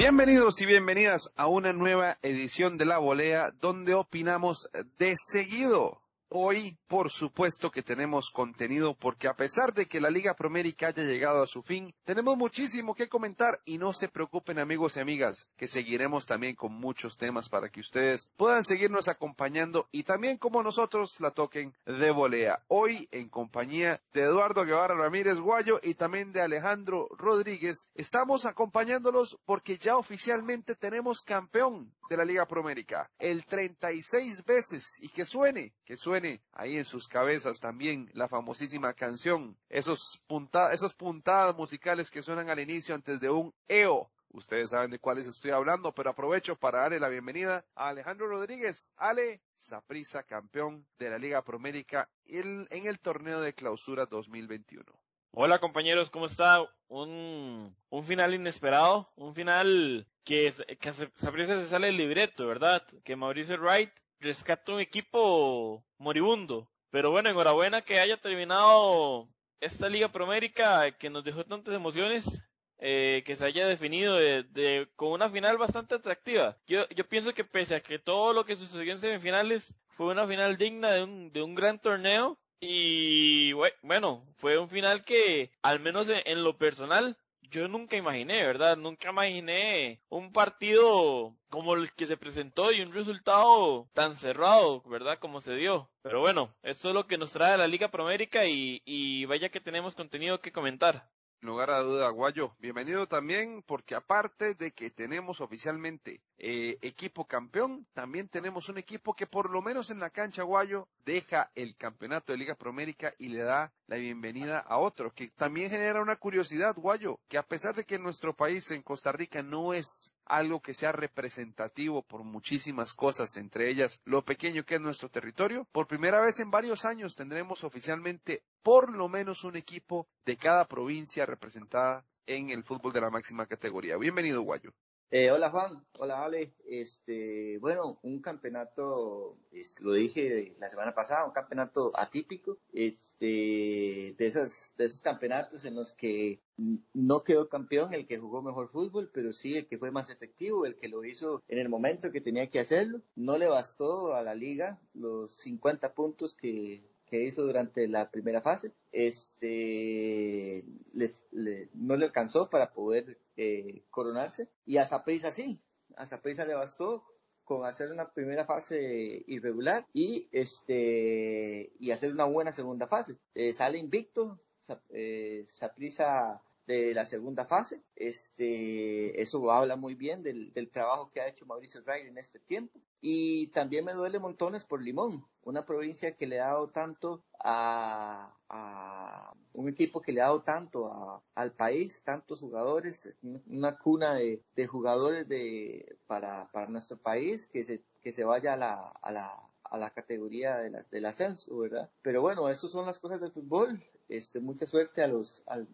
Bienvenidos y bienvenidas a una nueva edición de La Volea donde opinamos de seguido Hoy, por supuesto que tenemos contenido porque a pesar de que la Liga Promérica haya llegado a su fin, tenemos muchísimo que comentar y no se preocupen amigos y amigas, que seguiremos también con muchos temas para que ustedes puedan seguirnos acompañando y también como nosotros la toquen de volea. Hoy en compañía de Eduardo Guevara Ramírez Guayo y también de Alejandro Rodríguez, estamos acompañándolos porque ya oficialmente tenemos campeón de la Liga Promérica, el 36 veces y que suene, que suene ahí en sus cabezas también la famosísima canción, esos esas puntadas musicales que suenan al inicio antes de un EO. Ustedes saben de cuáles estoy hablando, pero aprovecho para darle la bienvenida a Alejandro Rodríguez. Ale, Saprisa, campeón de la Liga Promérica en el torneo de clausura 2021. Hola compañeros, ¿cómo está? Un, final inesperado, un final que, que Saprisa se sale del libreto, ¿verdad? Que Mauricio Wright rescata un equipo moribundo. Pero bueno, enhorabuena que haya terminado esta Liga Promérica que nos dejó tantas emociones, eh, que se haya definido de, con una final bastante atractiva. Yo, yo pienso que pese a que todo lo que sucedió en semifinales fue una final digna de un, de un gran torneo y bueno, fue un final que al menos en lo personal yo nunca imaginé, ¿verdad? Nunca imaginé un partido como el que se presentó y un resultado tan cerrado, ¿verdad? Como se dio. Pero bueno, esto es lo que nos trae la Liga Promérica y, y vaya que tenemos contenido que comentar lugar a duda, Guayo. Bienvenido también, porque aparte de que tenemos oficialmente eh, equipo campeón, también tenemos un equipo que por lo menos en la cancha, Guayo, deja el campeonato de Liga Promérica y le da la bienvenida a otro, que también genera una curiosidad, Guayo, que a pesar de que en nuestro país, en Costa Rica, no es algo que sea representativo por muchísimas cosas, entre ellas lo pequeño que es nuestro territorio. Por primera vez en varios años tendremos oficialmente por lo menos un equipo de cada provincia representada en el fútbol de la máxima categoría. Bienvenido, Guayo. Eh, hola Juan, hola Ale. Este, bueno, un campeonato, este, lo dije la semana pasada, un campeonato atípico, este, de esos, de esos campeonatos en los que no quedó campeón el que jugó mejor fútbol, pero sí el que fue más efectivo, el que lo hizo en el momento que tenía que hacerlo. No le bastó a la liga los 50 puntos que que hizo durante la primera fase, este, no le alcanzó para poder eh, coronarse. Y a Zaprisa sí, a Zaprisa le bastó con hacer una primera fase irregular y este y hacer una buena segunda fase. Eh, sale invicto, eh, de la segunda fase. Este, eso habla muy bien del, trabajo que ha hecho Mauricio Ray en este tiempo. Y también me duele montones por Limón, una provincia que le ha dado tanto a, un equipo que le ha dado tanto al país, tantos jugadores, una cuna de, jugadores de, para, nuestro país que se, que se vaya a la, a la, a la categoría de del ascenso, ¿verdad? Pero bueno, esas son las cosas del fútbol. Este, mucha suerte a los, al,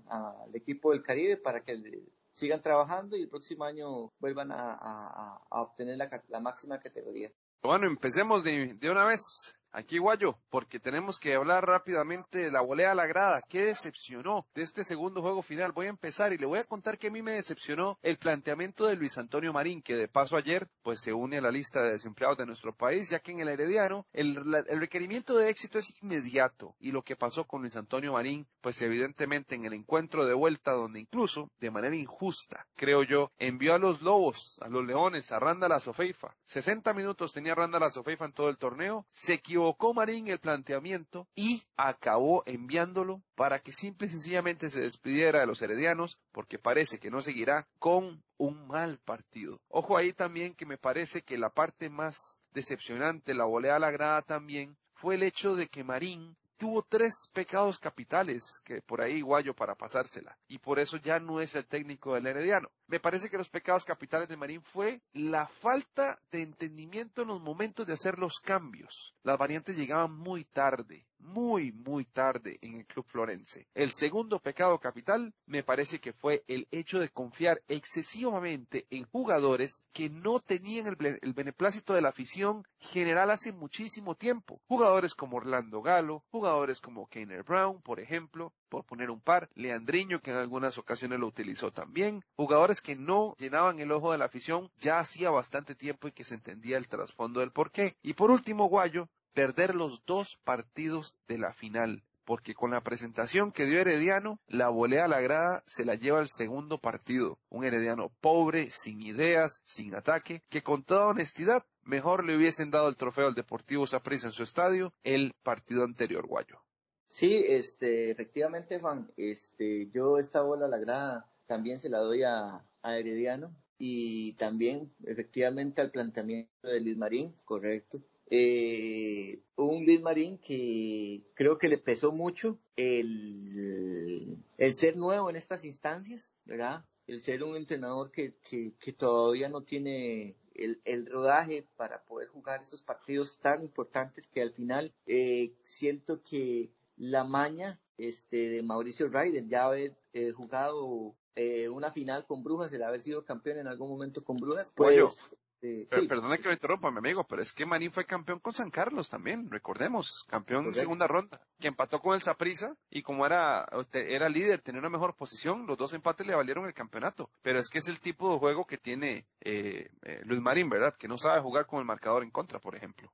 equipo del Caribe para que sigan trabajando y el próximo año vuelvan a, obtener la, máxima categoría. Bueno, empecemos de una vez. Aquí Guayo, porque tenemos que hablar rápidamente de la volea a la grada. ¿Qué decepcionó de este segundo juego final? Voy a empezar y le voy a contar que a mí me decepcionó el planteamiento de Luis Antonio Marín, que de paso ayer pues se une a la lista de desempleados de nuestro país, ya que en el Herediano el, requerimiento de éxito es inmediato y lo que pasó con Luis Antonio Marín, pues evidentemente en el encuentro de vuelta donde incluso de manera injusta, creo yo, envió a los Lobos, a los Leones, a Randa la Sofeifa. 60 minutos tenía Randa la Sofeifa en todo el torneo, se equivocó equivocó Marín el planteamiento y acabó enviándolo para que simple y sencillamente se despidiera de los heredianos porque parece que no seguirá con un mal partido. Ojo ahí también que me parece que la parte más decepcionante, la volea a la grada también, fue el hecho de que Marín tuvo tres pecados capitales que por ahí guayo para pasársela y por eso ya no es el técnico del Herediano. Me parece que los pecados capitales de Marín fue la falta de entendimiento en los momentos de hacer los cambios. Las variantes llegaban muy tarde muy, muy tarde en el club florense. El segundo pecado capital me parece que fue el hecho de confiar excesivamente en jugadores que no tenían el, beneplácito de la afición general hace muchísimo tiempo. Jugadores como Orlando Galo, jugadores como Keiner Brown, por ejemplo, por poner un par, Leandriño, que en algunas ocasiones lo utilizó también, jugadores que no llenaban el ojo de la afición ya hacía bastante tiempo y que se entendía el trasfondo del porqué. Y por último, Guayo, perder los dos partidos de la final porque con la presentación que dio Herediano, la volea a la grada se la lleva al segundo partido. Un Herediano pobre, sin ideas, sin ataque, que con toda honestidad mejor le hubiesen dado el trofeo al Deportivo Saprissa en su estadio el partido anterior, Guayo. Sí, este, efectivamente, Juan, este, yo esta bola a la grada también se la doy a, a Herediano y también efectivamente al planteamiento de Luis Marín, correcto. Eh, un Luis Marín que creo que le pesó mucho el, el ser nuevo en estas instancias, ¿verdad? El ser un entrenador que, que, que todavía no tiene el, el, rodaje para poder jugar estos partidos tan importantes que al final eh, siento que la maña este, de Mauricio Ryder ya haber eh, jugado eh, una final con Brujas, el haber sido campeón en algún momento con Brujas, pues... Eh, perdona que me interrumpa, mi amigo, pero es que Marín fue campeón con San Carlos también, recordemos, campeón en segunda ronda, que empató con el Saprisa y como era, era líder, tenía una mejor posición, los dos empates le valieron el campeonato. Pero es que es el tipo de juego que tiene eh, eh, Luis Marín, ¿verdad? Que no sabe jugar con el marcador en contra, por ejemplo.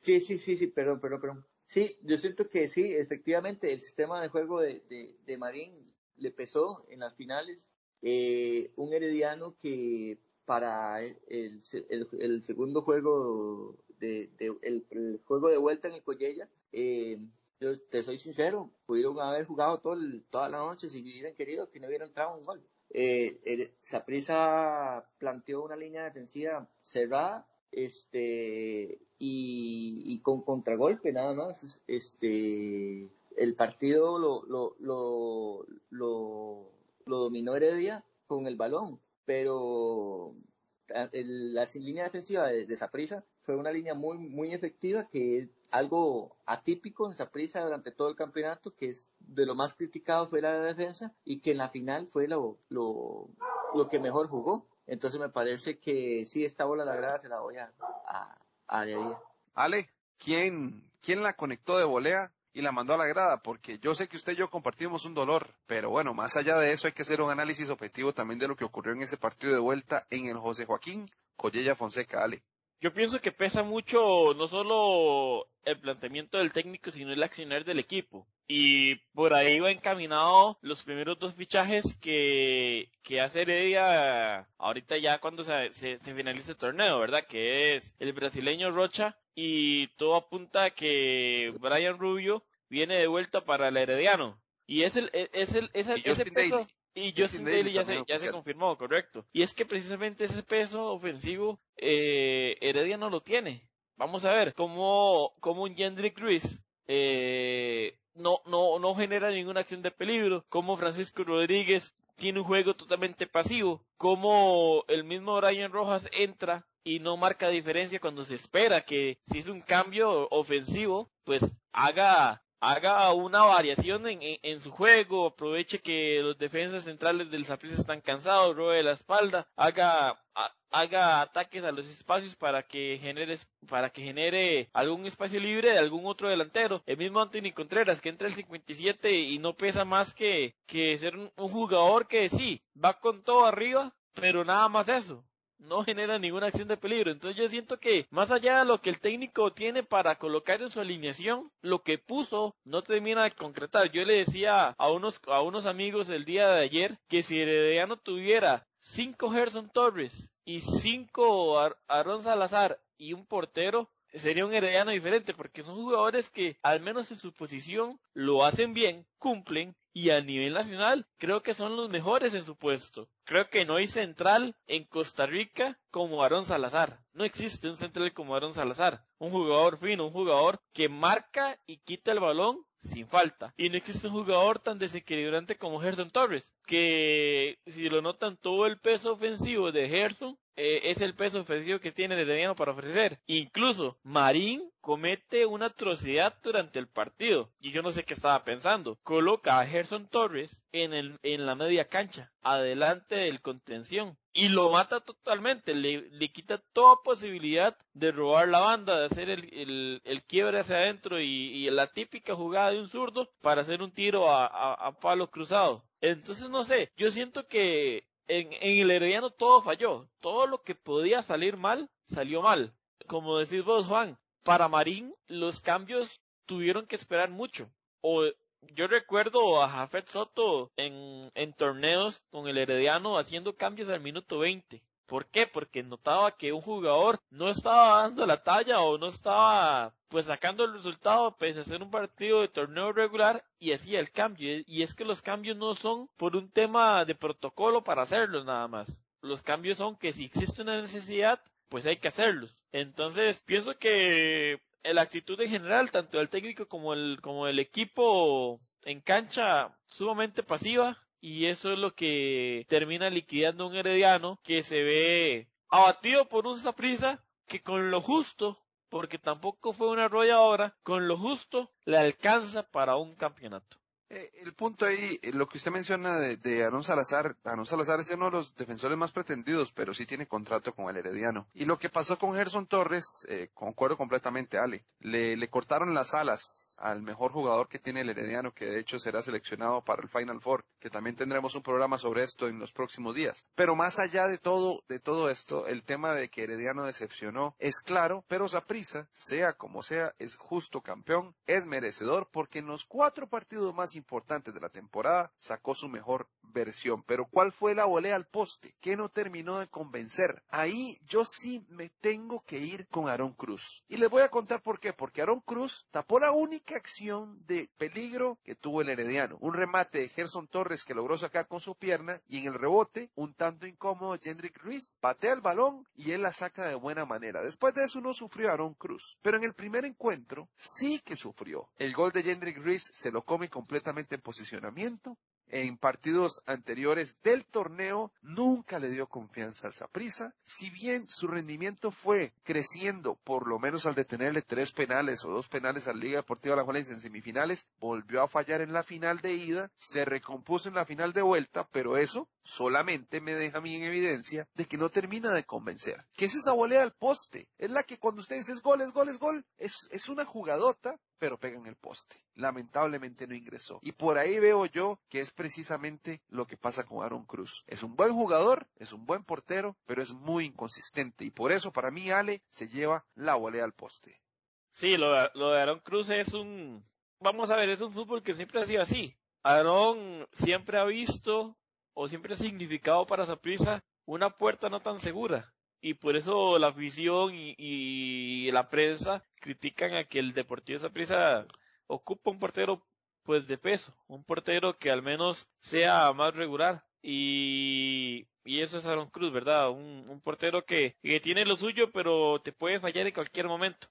Sí, sí, sí, sí, pero, pero, pero. Sí, yo siento que sí, efectivamente, el sistema de juego de, de, Marín le pesó en las finales. un herediano que para el, el, el segundo juego de, de el, juego de vuelta en el Collella, eh, yo te soy sincero, pudieron haber jugado todo toda la noche si hubieran querido que no hubiera entrado un gol. Eh, planteó una línea defensiva cerrada este y, con contragolpe nada más este el partido lo lo, lo, lo, lo dominó Heredia con el balón pero la línea defensiva de, de Saprisa fue una línea muy, muy efectiva que es algo atípico en Saprisa durante todo el campeonato, que es de lo más criticado fue la defensa y que en la final fue lo, lo, lo que mejor jugó. Entonces me parece que sí, esta bola la grada se la voy a, a, a Ale, ¿quién, ¿quién la conectó de volea? y la mandó a la grada, porque yo sé que usted y yo compartimos un dolor, pero bueno, más allá de eso hay que hacer un análisis objetivo también de lo que ocurrió en ese partido de vuelta en el José Joaquín Collella Fonseca, Ale. Yo pienso que pesa mucho no solo el planteamiento del técnico, sino el accionar del equipo. Y por ahí va encaminado los primeros dos fichajes que, que hace Heredia ahorita ya cuando se, se, se finalice el torneo, ¿verdad? Que es el brasileño Rocha y todo apunta a que Brian Rubio viene de vuelta para el Herediano. Y es el, es el, es el ese peso, y Justin, Daly, ya, se, ya se confirmó, correcto. Y es que precisamente ese peso ofensivo, eh, Heredia no lo tiene. Vamos a ver, como, como un Jendrick Ruiz, eh, no, no, no genera ninguna acción de peligro, como Francisco Rodríguez tiene un juego totalmente pasivo, como el mismo Brian Rojas entra y no marca diferencia cuando se espera que si es un cambio ofensivo, pues haga haga una variación en, en, su juego, aproveche que los defensas centrales del Saprissa están cansados, robe la espalda, haga haga ataques a los espacios para que genere para que genere algún espacio libre de algún otro delantero. El mismo Anthony Contreras que entra el 57 y no pesa más que que ser un jugador que sí va con todo arriba, pero nada más eso no genera ninguna acción de peligro. Entonces yo siento que más allá de lo que el técnico tiene para colocar en su alineación, lo que puso no termina de concretar. Yo le decía a unos, a unos amigos el día de ayer que si Herediano tuviera cinco Gerson Torres y cinco Aaron Salazar y un portero, sería un herediano diferente porque son jugadores que al menos en su posición lo hacen bien, cumplen y a nivel nacional creo que son los mejores en su puesto. Creo que no hay central en Costa Rica como Aaron Salazar. No existe un central como Aaron Salazar. Un jugador fino, un jugador que marca y quita el balón sin falta. Y no existe un jugador tan desequilibrante como Gerson Torres, que si lo notan todo el peso ofensivo de Gerson eh, es el peso ofensivo que tiene Herediano para ofrecer. Incluso Marín comete una atrocidad durante el partido. Y yo no sé qué estaba pensando. Coloca a Gerson Torres en, el, en la media cancha, adelante del contención. Y lo mata totalmente, le, le quita toda posibilidad de robar la banda, de hacer el, el, quiebre hacia adentro y, la típica jugada de un zurdo para hacer un tiro a, a, a palo cruzado. Entonces no sé, yo siento que en, el Herediano todo falló. Todo lo que podía salir mal, salió mal. Como decís vos, Juan, para Marín los cambios tuvieron que esperar mucho. O yo recuerdo a Jafet Soto en, en torneos con el Herediano haciendo cambios al minuto 20. ¿Por qué? Porque notaba que un jugador no estaba dando la talla o no estaba pues sacando el resultado pese a ser un partido de torneo regular y hacía el cambio. Y es que los cambios no son por un tema de protocolo para hacerlos nada más. Los cambios son que si existe una necesidad, pues hay que hacerlos. Entonces pienso que la actitud en general, tanto del técnico como el, como el equipo en cancha, sumamente pasiva, y eso es lo que termina liquidando un herediano que se ve abatido por un Saprisa que con lo justo, porque tampoco fue una arrolladora, con lo justo le alcanza para un campeonato. Eh, el punto ahí, eh, lo que usted menciona de, de Aaron Salazar, Aaron Salazar es uno de los defensores más pretendidos, pero sí tiene contrato con el Herediano. Y lo que pasó con Gerson Torres, eh, concuerdo completamente, Ale. Le, le cortaron las alas al mejor jugador que tiene el Herediano, que de hecho será seleccionado para el Final Four, que también tendremos un programa sobre esto en los próximos días. Pero más allá de todo, de todo esto, el tema de que Herediano decepcionó es claro, pero Saprisa, sea como sea, es justo campeón, es merecedor, porque en los cuatro partidos más importantes de la temporada, sacó su mejor versión. Pero ¿cuál fue la volea al poste? Que no terminó de convencer. Ahí yo sí me tengo que ir con Aaron Cruz. Y les voy a contar por qué. Porque Aaron Cruz tapó la única acción de peligro que tuvo el Herediano. Un remate de Gerson Torres que logró sacar con su pierna y en el rebote, un tanto incómodo, Jendrik Ruiz patea el balón y él la saca de buena manera. Después de eso no sufrió Aaron Cruz. Pero en el primer encuentro sí que sufrió. El gol de Jendrik Ruiz se lo come completamente en posicionamiento. En partidos anteriores del torneo nunca le dio confianza al Saprissa. Si bien su rendimiento fue creciendo, por lo menos al detenerle tres penales o dos penales al Liga Deportiva La Juelense en semifinales, volvió a fallar en la final de ida, se recompuso en la final de vuelta, pero eso solamente me deja a mí en evidencia de que no termina de convencer. Que es esa volea al poste. Es la que cuando ustedes es gol, es gol, es gol. Es, una jugadota pero pega en el poste. Lamentablemente no ingresó. Y por ahí veo yo que es precisamente lo que pasa con Aaron Cruz. Es un buen jugador, es un buen portero, pero es muy inconsistente. Y por eso para mí Ale se lleva la volea al poste. Sí, lo, de Aaron Cruz es un... Vamos a ver, es un fútbol que siempre ha sido así. Aaron siempre ha visto o siempre ha significado para prisa una puerta no tan segura y por eso la afición y, la prensa critican a que el Deportivo Saprissa ocupa un portero pues de peso, un portero que al menos sea más regular y, y eso es Aaron Cruz, ¿verdad? Un, portero que, que, tiene lo suyo pero te puede fallar en cualquier momento.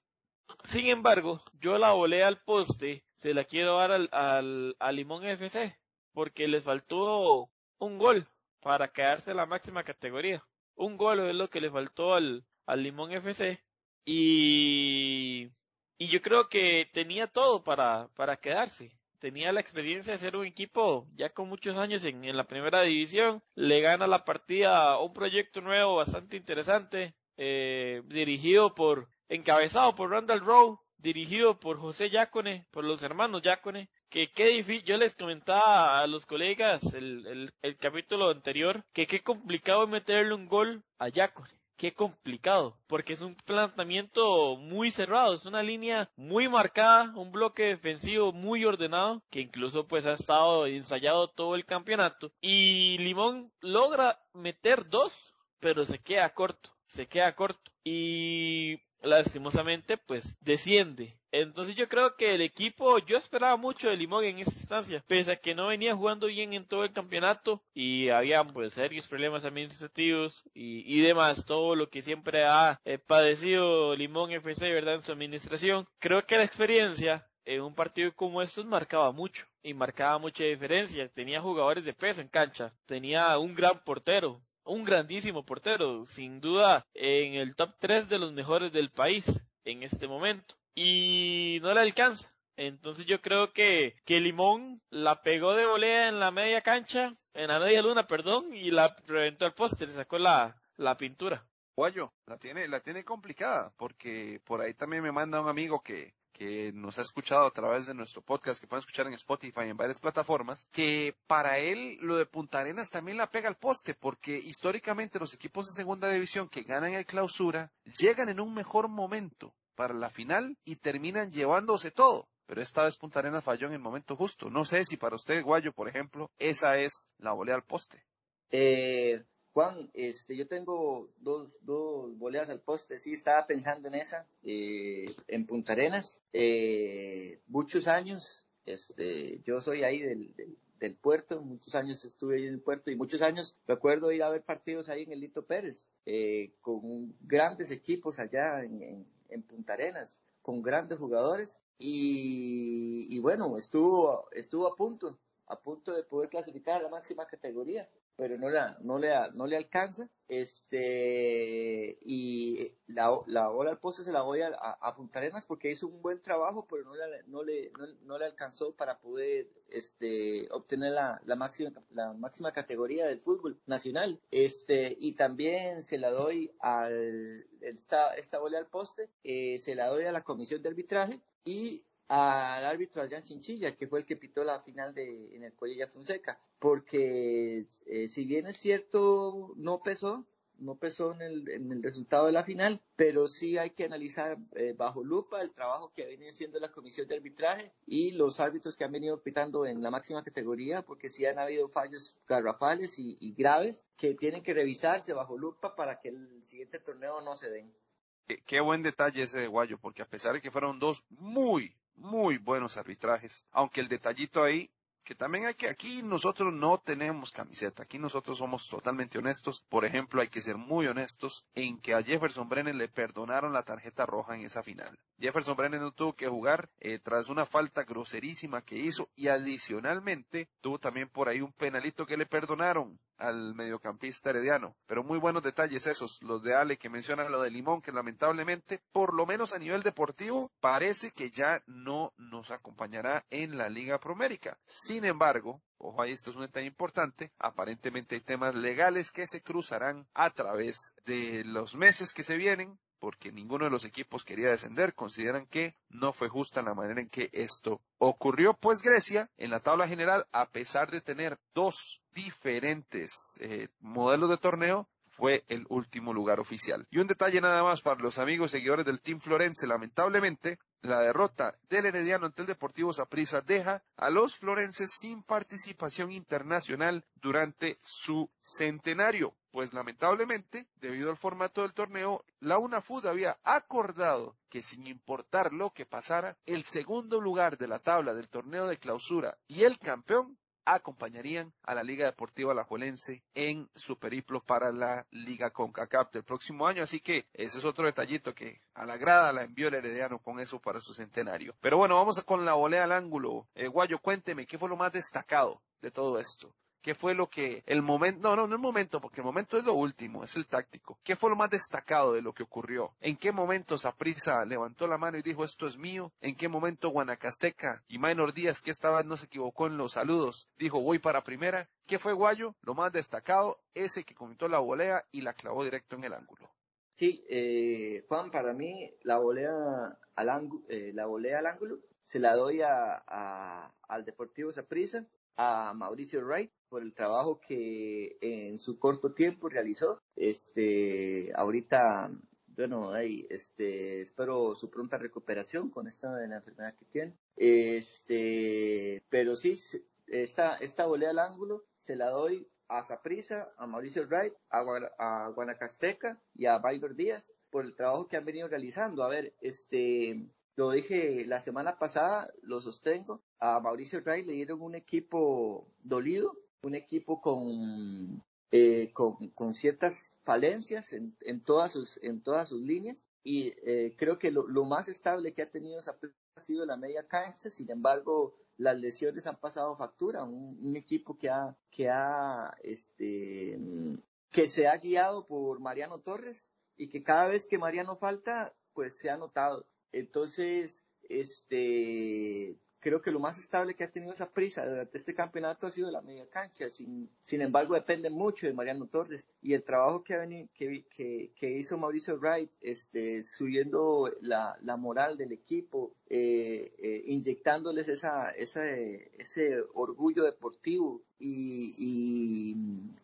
Sin embargo, yo la volé al poste, se la quiero dar al, al, al Limón FC porque les faltó un gol para quedarse en la máxima categoría un gol es lo que le faltó al, al Limón FC y, y yo creo que tenía todo para, para quedarse. Tenía la experiencia de ser un equipo ya con muchos años en, en la primera división. Le gana la partida un proyecto nuevo bastante interesante, eh, dirigido por, encabezado por Randall Rowe, dirigido por José Yacone, por los hermanos Yacone, que qué difícil, yo les comentaba a los colegas el, el, capítulo anterior, que qué complicado es meterle un gol a Yacone. Qué complicado, porque es un planteamiento muy cerrado, es una línea muy marcada, un bloque defensivo muy ordenado, que incluso pues ha estado ensayado todo el campeonato. Y Limón logra meter dos, pero se queda corto, se queda corto. Y lastimosamente pues desciende. Entonces yo creo que el equipo, yo esperaba mucho de Limón en esta instancia, pese a que no venía jugando bien en todo el campeonato y había pues serios problemas administrativos y, demás, todo lo que siempre ha eh, padecido Limón FC, ¿verdad? En su administración. Creo que la experiencia en un partido como estos marcaba mucho y marcaba mucha diferencia. Tenía jugadores de peso en cancha, tenía un gran portero, un grandísimo portero, sin duda en el top 3 de los mejores del país en este momento. Y no le alcanza. Entonces yo creo que, que Limón la pegó de volea en la media cancha, en la media luna, perdón, y la reventó al poste, le sacó la, la pintura. Guayo, la tiene, la tiene complicada, porque por ahí también me manda un amigo que, que nos ha escuchado a través de nuestro podcast, que pueden escuchar en Spotify en varias plataformas, que para él lo de Punta Arenas también la pega al poste, porque históricamente los equipos de segunda división que ganan el clausura llegan en un mejor momento para la final y terminan llevándose todo. Pero esta vez Punta Arenas falló en el momento justo. No sé si para usted, Guayo, por ejemplo, esa es la volea al poste. Eh, Juan, este, yo tengo dos, dos voleas al poste, sí, estaba pensando en esa, eh, en Punta Arenas, eh, muchos años, este, yo soy ahí del, puerto, muchos años estuve ahí en el puerto y muchos años recuerdo ir a ver partidos ahí en el Lito Pérez, eh, con grandes equipos allá en, Punta Arenas, con grandes jugadores y, y bueno, estuvo, estuvo a punto, a punto de poder clasificar a la máxima categoría pero no, la, no, le, no le alcanza. Este, y la, la bola al poste se la voy a, a, Punta Arenas porque hizo un buen trabajo, pero no, no, le, no, le alcanzó para poder este, obtener la, la, máxima, la máxima categoría del fútbol nacional. Este, y también se la doy al, esta, esta bola al poste, eh, se la doy a la comisión de arbitraje y al árbitro Adrián Chinchilla, que fue el que pitó la final de, en el Collella Fonseca, porque eh, si bien es cierto, no pesó, no pesó en el, en el resultado de la final, pero sí hay que analizar eh, bajo lupa el trabajo que viene haciendo la comisión de arbitraje y los árbitros que han venido pitando en la máxima categoría, porque sí han habido fallos garrafales y, y graves que tienen que revisarse bajo lupa para que el siguiente torneo no se den. Qué, buen detalle ese de Guayo, porque a pesar de que fueron dos muy, muy buenos arbitrajes, aunque el detallito ahí que también hay que, aquí nosotros no tenemos camiseta, aquí nosotros somos totalmente honestos. Por ejemplo, hay que ser muy honestos en que a Jefferson Brennan le perdonaron la tarjeta roja en esa final. Jefferson Brennan no tuvo que jugar eh, tras una falta groserísima que hizo y adicionalmente tuvo también por ahí un penalito que le perdonaron al mediocampista herediano. Pero muy buenos detalles esos, los de Ale que mencionan lo de Limón, que lamentablemente, por lo menos a nivel deportivo, parece que ya no nos acompañará en la Liga Promérica. Sin embargo, ojo ahí, esto es un detalle importante, aparentemente hay temas legales que se cruzarán a través de los meses que se vienen, porque ninguno de los equipos quería descender, consideran que no fue justa la manera en que esto ocurrió, pues Grecia en la tabla general, a pesar de tener dos diferentes eh, modelos de torneo, fue el último lugar oficial. Y un detalle nada más para los amigos seguidores del Team Florense, lamentablemente, la derrota del Herediano ante el Deportivo Saprissa deja a los florenses sin participación internacional durante su centenario, pues lamentablemente, debido al formato del torneo, la UNAFUD había acordado que sin importar lo que pasara, el segundo lugar de la tabla del torneo de clausura y el campeón acompañarían a la Liga Deportiva Alajuelense en su periplo para la Liga CONCACAF del próximo año. Así que ese es otro detallito que a la grada la envió el Herediano con eso para su centenario. Pero bueno, vamos con la volea al ángulo. Eh, Guayo, cuénteme, ¿qué fue lo más destacado de todo esto? ¿Qué fue lo que el momento, no, no, no el momento, porque el momento es lo último, es el táctico. ¿Qué fue lo más destacado de lo que ocurrió? ¿En qué momento Saprisa levantó la mano y dijo esto es mío? ¿En qué momento Guanacasteca y Maynor Díaz, que esta vez no se equivocó en los saludos, dijo voy para primera? ¿Qué fue Guayo? Lo más destacado, ese que comentó la volea y la clavó directo en el ángulo. Sí, eh, Juan, para mí la volea al, ángulo, eh, la volea al ángulo se la doy a, al Deportivo Saprissa a Mauricio Wright por el trabajo que en su corto tiempo realizó. Este, ahorita, bueno, ahí, este, espero su pronta recuperación con esta de la enfermedad que tiene. Este, pero sí, esta, esta volea al ángulo se la doy a Saprisa, a Mauricio Wright, a, Guanacasteca y a Baylor Díaz por el trabajo que han venido realizando. A ver, este, lo dije la semana pasada, lo sostengo. A Mauricio Ray le dieron un equipo dolido, un equipo con, eh, con, ciertas falencias en, en, todas sus, en todas sus líneas. Y eh, creo que lo, más estable que ha tenido ha sido la media cancha. Sin embargo, las lesiones han pasado factura. Un, equipo que ha, que ha este, que se ha guiado por Mariano Torres y que cada vez que Mariano falta, pues se ha notado. Entonces, este, creo que lo más estable que ha tenido esa prisa durante este campeonato ha sido la media cancha. Sin, sin embargo, depende mucho de Mariano Torres y el trabajo que, ha venido, que, que, hizo Mauricio Wright, este, subiendo la, la moral del equipo, eh, eh, inyectándoles esa, esa, ese orgullo deportivo y, y,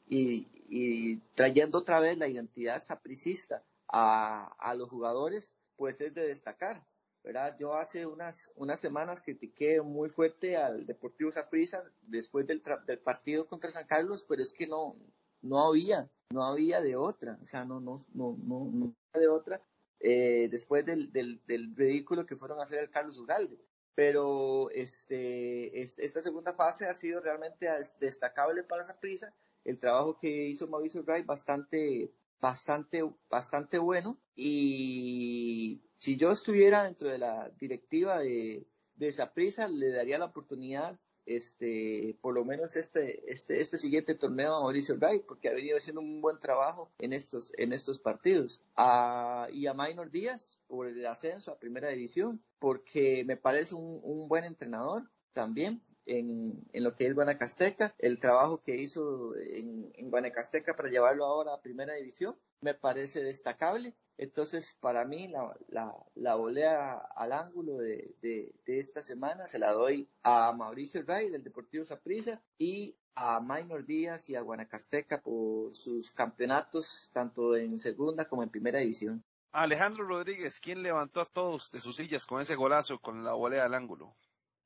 y, y, trayendo otra vez la identidad sapricista a, a los jugadores, pues es de destacar ¿verdad? Yo hace unas, unas semanas critiqué muy fuerte al Deportivo Saprissa después del, del partido contra San Carlos, pero es que no, no había, no había de otra, o sea, no, no, no, no, no de otra, eh, después del, del, del, ridículo que fueron a hacer el Carlos Ugalde. Pero este, esta segunda fase ha sido realmente destacable para Saprissa, el trabajo que hizo Mauricio Wright bastante bastante, bastante bueno y si yo estuviera dentro de la directiva de, de esa prisa, le daría la oportunidad este, por lo menos este, este, este siguiente torneo a Mauricio Wright, porque ha venido haciendo un buen trabajo en estos, en estos partidos. Y a Minor Díaz por el ascenso a primera división, porque me parece un, un buen entrenador también en, en, lo que es Guanacasteca, el trabajo que hizo en, en, Guanacasteca para llevarlo ahora a primera división, me parece destacable. Entonces, para mí, la, la, la volea al ángulo de, de, de, esta semana se la doy a Mauricio Ray del Deportivo Saprissa y a Minor Díaz y a Guanacasteca por sus campeonatos, tanto en segunda como en primera división. Alejandro Rodríguez, ¿quién levantó a todos de sus sillas con ese golazo con la volea al ángulo?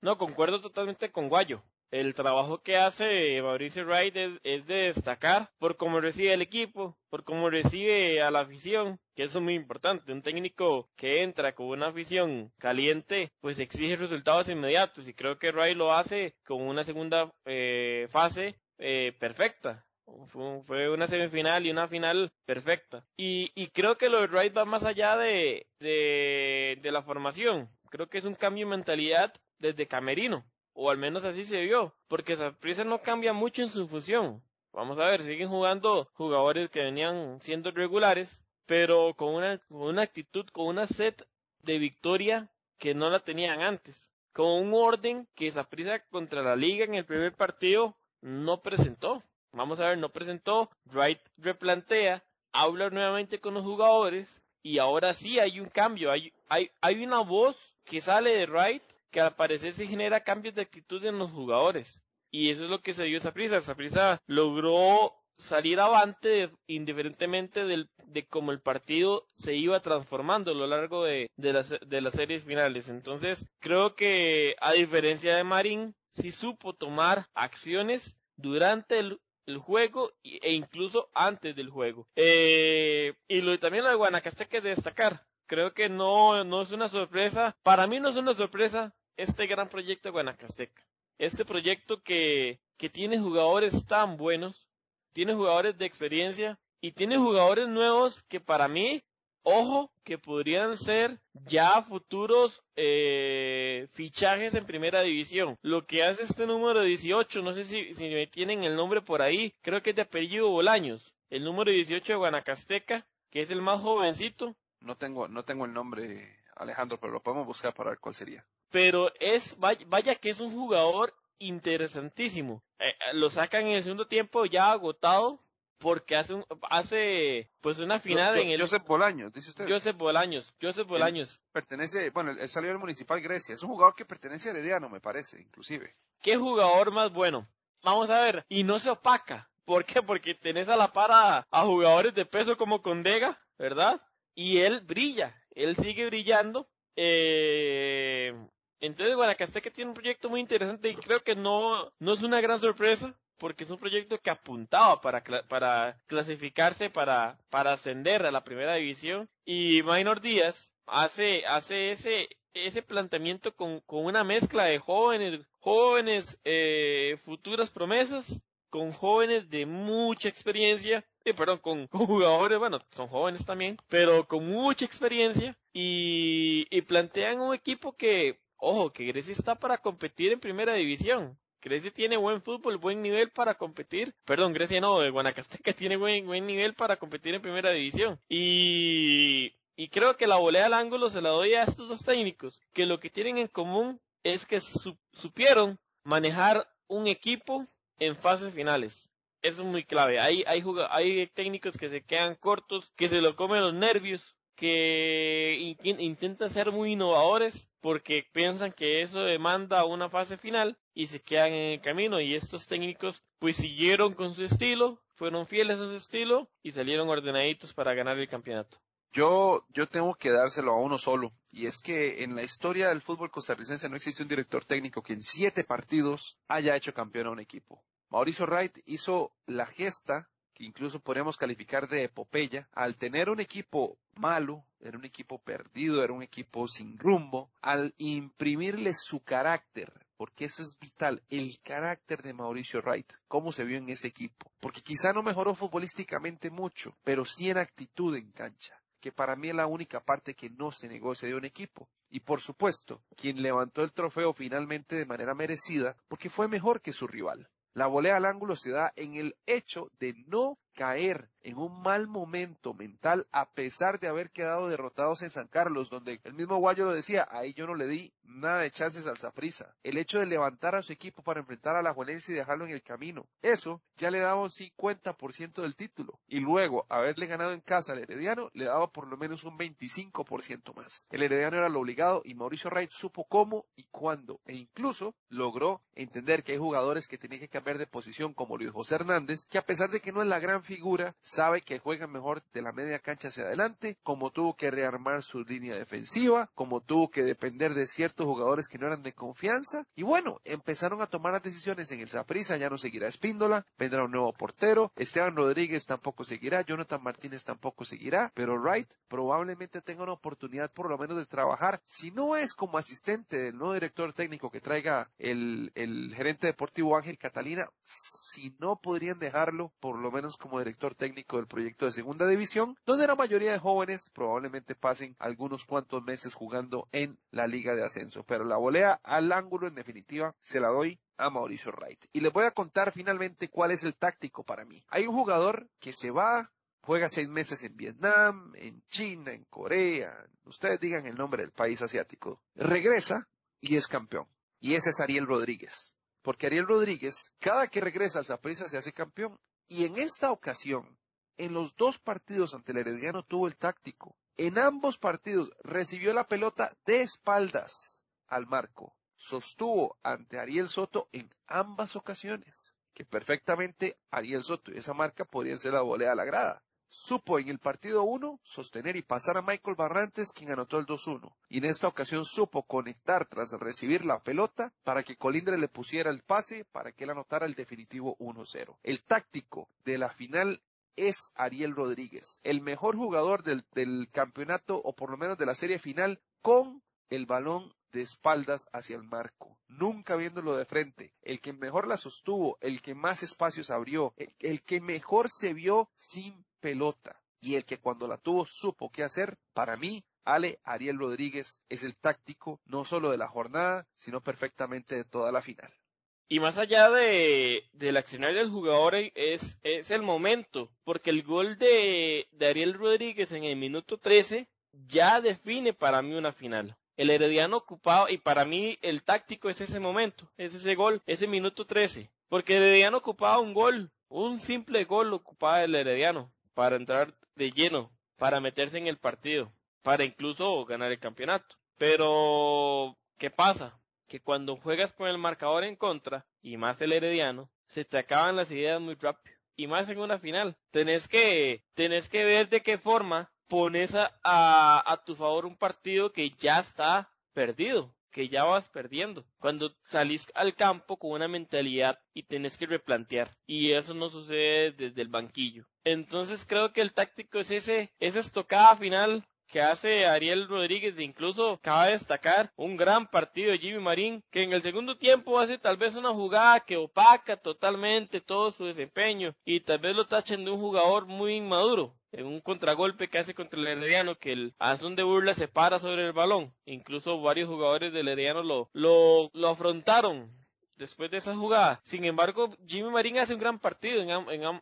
No, concuerdo totalmente con Guayo. El trabajo que hace Mauricio Wright es, es, de destacar por cómo recibe el equipo, por cómo recibe a la afición, que eso es muy importante. Un técnico que entra con una afición caliente, pues exige resultados inmediatos y creo que Wright lo hace con una segunda eh, fase eh, perfecta. Fue una semifinal y una final perfecta. Y, y creo que lo de Wright va más allá de, de, de la formación. Creo que es un cambio de mentalidad desde Camerino, o al menos así se vio, porque Saprissa no cambia mucho en su función. Vamos a ver, siguen jugando jugadores que venían siendo regulares, pero con una, con una actitud, con una set de victoria que no la tenían antes. Con un orden que Saprissa contra la liga en el primer partido no presentó. Vamos a ver, no presentó. Wright replantea, habla nuevamente con los jugadores y ahora sí hay un cambio. Hay, hay, hay una voz que sale de Wright que al parecer se genera cambios de actitud en los jugadores. Y eso es lo que se dio esa prisa. Esa prisa logró salir avante indiferentemente del, de cómo el partido se iba transformando a lo largo de, de, las, de las series finales. Entonces, creo que a diferencia de Marín, sí supo tomar acciones durante el, el juego e incluso antes del juego. Eh, y lo también lo de Guanacaste que destacar. Creo que no, no es una sorpresa. Para mí no es una sorpresa este gran proyecto de Guanacasteca. Este proyecto que, que tiene jugadores tan buenos, tiene jugadores de experiencia y tiene jugadores nuevos que para mí, ojo, que podrían ser ya futuros eh, fichajes en primera división. Lo que hace este número 18, no sé si, si me tienen el nombre por ahí, creo que es de apellido Bolaños. El número 18 de Guanacasteca, que es el más jovencito. No tengo, no tengo el nombre, Alejandro, pero lo podemos buscar para ver cuál sería pero es, vaya, que es un jugador interesantísimo. Eh, eh, lo sacan en el segundo tiempo ya agotado porque hace hace pues una final en el Joseph Bolaños, dice usted. Joseph Bolaños, Joseph Bolaños. pertenece, bueno, él, salió del Municipal Grecia, es un jugador que pertenece a Herediano, me parece, inclusive. ¿Qué jugador más bueno? Vamos a ver, y no se opaca. ¿Por qué? Porque tenés a la para a jugadores de peso como Condega, ¿verdad? Y él brilla, él sigue brillando. Eh, entonces Guanacasteca tiene un proyecto muy interesante y creo que no, no es una gran sorpresa porque es un proyecto que apuntaba para, para clasificarse para, para ascender a la primera división y Minor Díaz hace, hace ese, ese planteamiento con, con una mezcla de jóvenes, jóvenes eh, futuras promesas con jóvenes de mucha experiencia, eh, perdón, con, jugadores, bueno, son jóvenes también, pero con mucha experiencia y, plantean un equipo que Ojo, que Grecia está para competir en primera división. Grecia tiene buen fútbol, buen nivel para competir. Perdón, Grecia no, Guanacasteca tiene buen, buen nivel para competir en primera división. Y, y creo que la volea al ángulo se la doy a estos dos técnicos, que lo que tienen en común es que supieron manejar un equipo en fases finales. Eso es muy clave. Hay, hay, hay técnicos que se quedan cortos, que se lo comen los nervios, que intentan ser muy innovadores porque piensan que eso demanda una fase final y se quedan en el camino y estos técnicos pues siguieron con su estilo, fueron fieles a su estilo y salieron ordenaditos para ganar el campeonato. Yo, yo tengo que dárselo a uno solo. Y es que en la historia del fútbol costarricense no existe un director técnico que en siete partidos haya hecho campeón a un equipo. Mauricio Wright hizo la gesta que incluso podríamos calificar de epopeya, al tener un equipo malo, era un equipo perdido, era un equipo sin rumbo, al imprimirle su carácter, porque eso es vital, el carácter de Mauricio Wright, cómo se vio en ese equipo, porque quizá no mejoró futbolísticamente mucho, pero sí en actitud en cancha que para mí es la única parte que no se negocia de un equipo. Y por supuesto, quien levantó el trofeo finalmente de manera merecida, porque fue mejor que su rival. La volea al ángulo se da en el hecho de no caer en un mal momento mental a pesar de haber quedado derrotados en San Carlos, donde el mismo Guayo lo decía, ahí yo no le di nada de chances al Zaprisa. El hecho de levantar a su equipo para enfrentar a la Juelense y dejarlo en el camino, eso ya le daba un 50% del título. Y luego, haberle ganado en casa al Herediano, le daba por lo menos un 25% más. El Herediano era lo obligado y Mauricio Wright supo cómo y cuándo, e incluso logró entender que hay jugadores que tenían que cambiar de posición, como Luis José Hernández, que a pesar de que no es la gran figura, sabe que juega mejor de la media cancha hacia adelante, como tuvo que rearmar su línea defensiva, como tuvo que depender de ciertos jugadores que no eran de confianza. Y bueno, empezaron a tomar las decisiones en el Zaprisa, ya no seguirá Espíndola, vendrá un nuevo portero, Esteban Rodríguez tampoco seguirá, Jonathan Martínez tampoco seguirá, pero Wright probablemente tenga una oportunidad por lo menos de trabajar, si no es como asistente del nuevo director técnico que traiga el, el gerente deportivo Ángel Catalina, si no podrían dejarlo por lo menos como director técnico del proyecto de segunda división, donde la mayoría de jóvenes probablemente pasen algunos cuantos meses jugando en la liga de ascenso. Pero la volea al ángulo en definitiva se la doy a Mauricio Wright. Y les voy a contar finalmente cuál es el táctico para mí. Hay un jugador que se va, juega seis meses en Vietnam, en China, en Corea, ustedes digan el nombre del país asiático, regresa y es campeón. Y ese es Ariel Rodríguez. Porque Ariel Rodríguez, cada que regresa al Zaprisa se hace campeón. Y en esta ocasión, en los dos partidos ante el Herediano tuvo el táctico. En ambos partidos recibió la pelota de espaldas al marco. Sostuvo ante Ariel Soto en ambas ocasiones. Que perfectamente Ariel Soto y esa marca podrían ser la volea a la grada. Supo en el partido 1 sostener y pasar a Michael Barrantes, quien anotó el 2-1. Y en esta ocasión supo conectar tras recibir la pelota para que Colindre le pusiera el pase para que él anotara el definitivo 1-0. El táctico de la final es Ariel Rodríguez, el mejor jugador del, del campeonato o por lo menos de la serie final con el balón de espaldas hacia el marco, nunca viéndolo de frente, el que mejor la sostuvo, el que más espacios abrió, el, que mejor se vio sin pelota y el que cuando la tuvo supo qué hacer, para mí Ale Ariel Rodríguez es el táctico no solo de la jornada, sino perfectamente de toda la final. Y más allá de, del accionario del jugador es, es el momento, porque el gol de, de Ariel Rodríguez en el minuto 13 ya define para mí una final el Herediano ocupado, y para mí el táctico es ese momento, es ese gol, ese minuto 13. Porque el Herediano ocupaba un gol, un simple gol ocupaba el Herediano para entrar de lleno, para meterse en el partido, para incluso ganar el campeonato. Pero, ¿qué pasa? Que cuando juegas con el marcador en contra, y más el Herediano, se te acaban las ideas muy rápido. Y más en una final. Tenés que, tenés que ver de qué forma pones a, a, tu favor un partido que ya está perdido, que ya vas perdiendo. Cuando salís al campo con una mentalidad y tenés que replantear. Y eso no sucede desde el banquillo. Entonces creo que el táctico es ese, esa estocada final que hace Ariel Rodríguez, incluso cabe destacar un gran partido de Jimmy Marín, que en el segundo tiempo hace tal vez una jugada que opaca totalmente todo su desempeño y tal vez lo tachen de un jugador muy inmaduro en un contragolpe que hace contra el Herediano que el Azul de burla se para sobre el balón. Incluso varios jugadores del Herediano lo, lo, lo afrontaron después de esa jugada. Sin embargo, Jimmy Marín hace un gran partido en,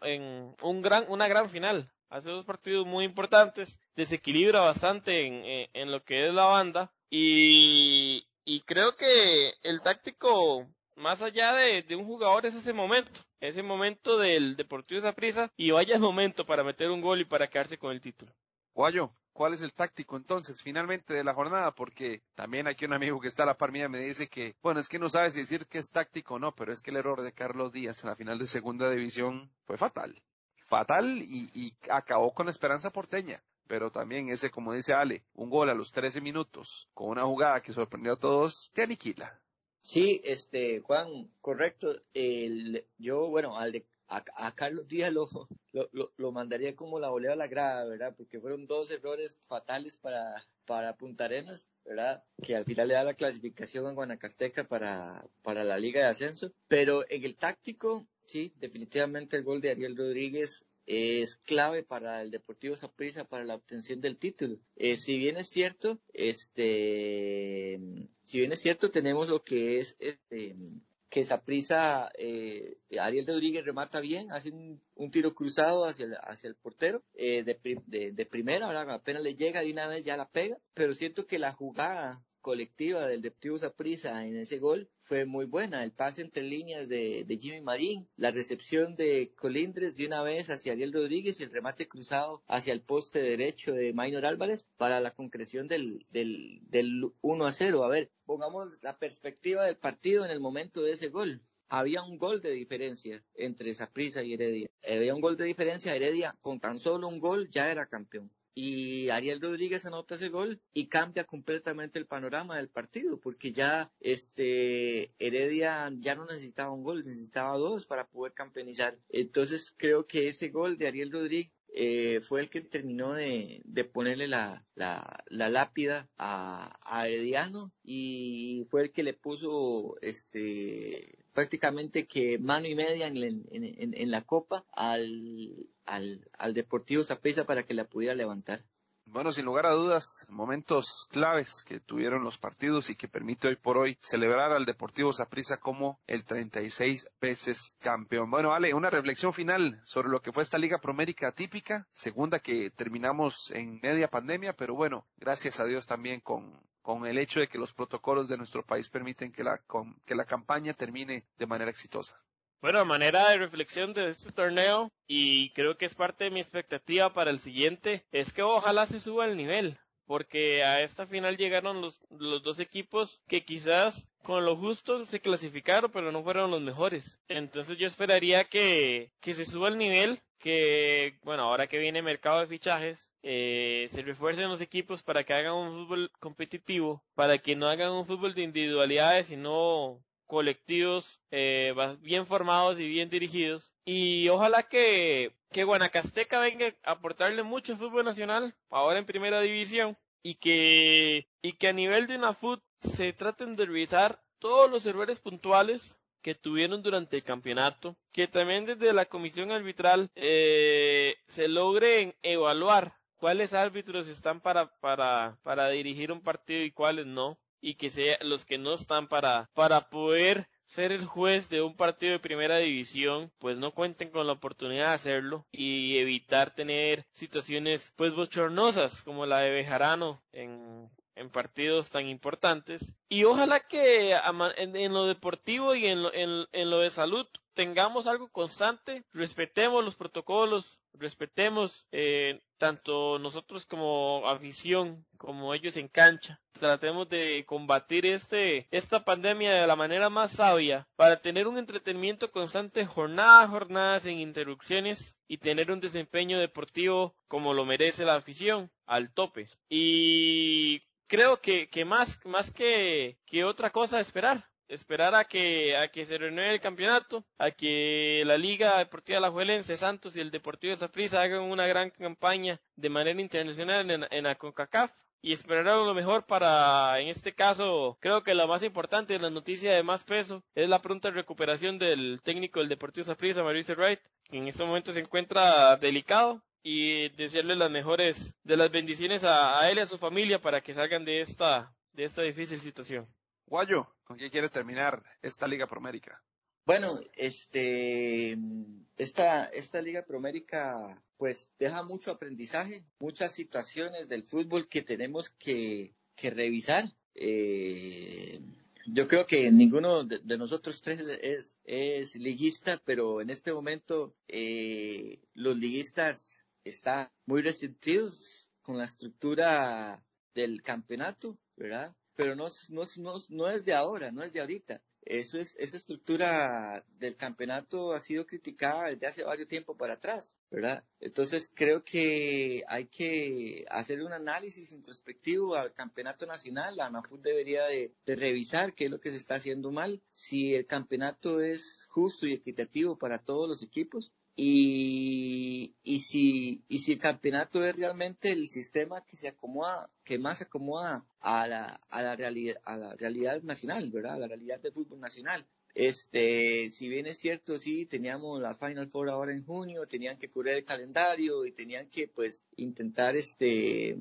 en, un gran, una gran final. Hace dos partidos muy importantes, desequilibra bastante en, en lo que es la banda y, y creo que el táctico más allá de, un jugador es ese momento, ese momento del Deportivo Zaprisa y vaya el momento para meter un gol y para quedarse con el título. Guayo, ¿cuál es el táctico entonces finalmente de la jornada? Porque también aquí un amigo que está a la par me dice que, bueno, es que no sabes decir que es táctico o no, pero es que el error de Carlos Díaz en la final de segunda división fue fatal. Fatal y, y acabó con la esperanza porteña pero también ese, como dice Ale, un gol a los 13 minutos con una jugada que sorprendió a todos, te aniquila. Sí, este, Juan, correcto. El, yo, bueno, al de, a, Carlos Díaz lo, lo, lo, mandaría como la volea a la grada, ¿verdad? Porque fueron dos errores fatales para, para Punta Arenas, ¿verdad? Que al final le da la clasificación a Guanacasteca para, para la Liga de Ascenso. Pero en el táctico, sí, definitivamente el gol de Ariel Rodríguez es clave para el Deportivo Saprissa para la obtención del título. Eh, si bien es cierto, este, si bien es cierto, tenemos lo que es este, que Saprissa, eh, Ariel Rodríguez remata bien, hace un, tiro cruzado hacia el, hacia el portero eh, de, de, primera, apenas le llega de una vez ya la pega, pero siento que la jugada colectiva del Deportivo Saprissa en ese gol fue muy buena. El pase entre líneas de, Jimmy Marín, la recepción de Colindres de una vez hacia Ariel Rodríguez el remate cruzado hacia el poste derecho de Maynor Álvarez para la concreción del, del, del 1 a 0. A ver, pongamos la perspectiva del partido en el momento de ese gol había un gol de diferencia entre Saprissa y Heredia. Había un gol de diferencia, Heredia con tan solo un gol ya era campeón y Ariel Rodríguez anota ese gol y cambia completamente el panorama del partido porque ya este Heredia ya no necesitaba un gol, necesitaba dos para poder campeonizar. Entonces creo que ese gol de Ariel Rodríguez eh, fue el que terminó de, ponerle la, la, la lápida a, a, Herediano y fue el que le puso este prácticamente que mano y media en, en, en la copa al, al, al Deportivo Zaprisa para que la pudiera levantar. Bueno, sin lugar a dudas, momentos claves que tuvieron los partidos y que permite hoy por hoy celebrar al Deportivo Saprissa como el 36 veces campeón. Bueno, Ale, una reflexión final sobre lo que fue esta Liga Promérica típica, segunda que terminamos en media pandemia, pero bueno, gracias a Dios también con, con el hecho de que los protocolos de nuestro país permiten que la, que la campaña termine de manera exitosa. Bueno, manera de reflexión de este torneo, y creo que es parte de mi expectativa para el siguiente, es que ojalá se suba el nivel, porque a esta final llegaron los, los dos equipos que quizás con lo justo se clasificaron, pero no fueron los mejores. Entonces yo esperaría que, que se suba el nivel, que, bueno, ahora que viene mercado de fichajes, eh, se refuercen los equipos para que hagan un fútbol competitivo, para que no hagan un fútbol de individualidades, sino colectivos eh, bien formados y bien dirigidos. Y ojalá que, que Guanacasteca venga a aportarle mucho fútbol nacional, ahora en primera división, y que, y que a nivel de una FUT se traten de revisar todos los errores puntuales que tuvieron durante el campeonato, que también desde la comisión arbitral eh, se logren evaluar cuáles árbitros están para, para, para dirigir un partido y cuáles no, y que sea los que no están para, para poder ser el juez de un partido de primera división, pues no cuenten con la oportunidad de hacerlo y evitar tener situaciones pues bochornosas como la de Bejarano en, en partidos tan importantes. Y ojalá que en, lo deportivo y en lo, en, en lo de salud tengamos algo constante, respetemos los protocolos, respetemos eh, tanto nosotros como afición como ellos en cancha. Tratemos de combatir este esta pandemia de la manera más sabia para tener un entretenimiento constante jornada a jornada sin interrupciones y tener un desempeño deportivo como lo merece la afición al tope. Y creo que, que más más que, que otra cosa esperar esperar a que, a que se renueve el campeonato, a que la Liga Deportiva La Juelense, Santos y el Deportivo de Saprissa hagan una gran campaña de manera internacional en, en la CONCACAF y esperar lo mejor para, en este caso, creo que la más importante, la noticia de más peso, es la pronta recuperación del técnico del Deportivo Saprissa, Mauricio Wright, que en este momento se encuentra delicado y desearle las mejores de las bendiciones a, a él y a su familia para que salgan de esta, de esta difícil situación. Guayo, ¿con qué quiere terminar esta Liga Promérica? Bueno, este, esta, esta Liga Promérica pues deja mucho aprendizaje, muchas situaciones del fútbol que tenemos que, que revisar. Eh, yo creo que ninguno de, nosotros tres es, es, liguista, pero en este momento eh, los liguistas están muy resentidos con la estructura del campeonato, ¿verdad? Pero no, no, no, no es de ahora, no es de ahorita. Eso es, esa estructura del campeonato ha sido criticada desde hace varios tiempo para atrás, ¿verdad? Entonces creo que hay que hacer un análisis introspectivo al campeonato nacional. La ANAFUT debería de, de revisar qué es lo que se está haciendo mal, si el campeonato es justo y equitativo para todos los equipos y, y, si, y si el campeonato es realmente el sistema que se acomoda, que más acomoda a la, a la realidad, a la realidad nacional, ¿verdad? A la realidad del fútbol nacional. Este, si bien es cierto, sí, teníamos la Final Four ahora en junio, tenían que cubrir el calendario y tenían que, pues, intentar, este,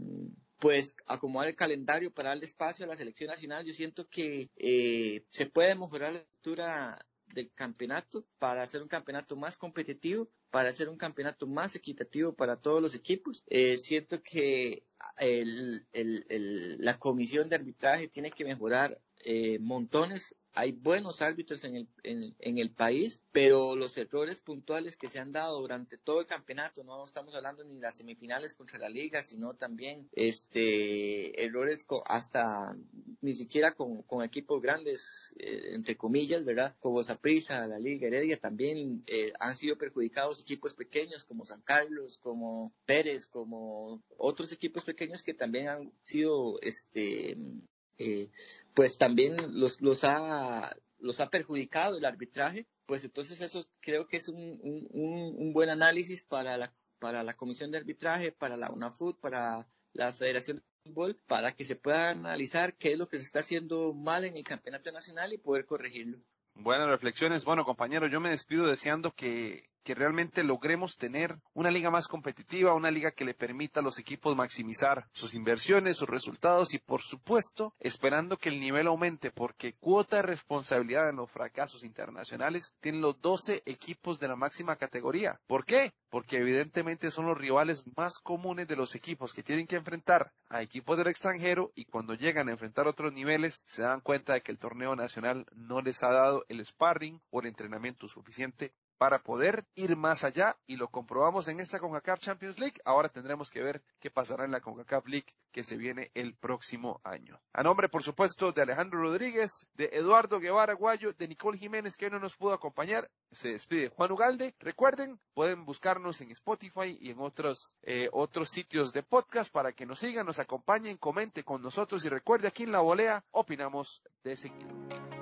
pues acomodar el calendario para darle espacio a la selección nacional. Yo siento que eh, se puede mejorar la lectura del campeonato para hacer un campeonato más competitivo, para hacer un campeonato más equitativo para todos los equipos. Eh, siento que la comisión de arbitraje tiene que mejorar eh, montones hay buenos árbitros en el, en, el país, pero los errores puntuales que se han dado durante todo el campeonato, no estamos hablando ni las semifinales contra la liga, sino también este errores hasta ni siquiera con, equipos grandes, eh, entre comillas, ¿verdad? Como Zaprisa, la Liga Heredia, también eh, han sido perjudicados equipos pequeños como San Carlos, como Pérez, como otros equipos pequeños que también han sido este eh, pues también los, los, ha, los ha perjudicado el arbitraje, pues entonces eso creo que es un, un, buen análisis para la, para la Comisión de Arbitraje, para la UNAFUT, para la Federación de Fútbol, para que se pueda analizar qué es lo que se está haciendo mal en el campeonato nacional y poder corregirlo. Buenas reflexiones. Bueno, compañero, yo me despido deseando que, que realmente logremos tener una liga más competitiva, una liga que le permita a los equipos maximizar sus inversiones, sus resultados y, por supuesto, esperando que el nivel aumente, porque cuota de responsabilidad en los fracasos internacionales tienen los 12 equipos de la máxima categoría. ¿Por qué? Porque evidentemente son los rivales más comunes de los equipos que tienen que enfrentar a equipos del extranjero y cuando llegan a enfrentar otros niveles se dan cuenta de que el torneo nacional no les ha dado el sparring o el entrenamiento suficiente para poder ir más allá y lo comprobamos en esta CONCACAF Champions League. Ahora tendremos que ver qué pasará en la CONCACAF League que se viene el próximo año. A nombre, por supuesto, de Alejandro Rodríguez, de Eduardo Guevara Guayo, de Nicole Jiménez, que hoy no nos pudo acompañar, se despide Juan Ugalde. Recuerden, pueden buscarnos en Spotify y en otros, eh, otros sitios de podcast para que nos sigan, nos acompañen, comente con nosotros y recuerde aquí en La Volea, opinamos de seguido.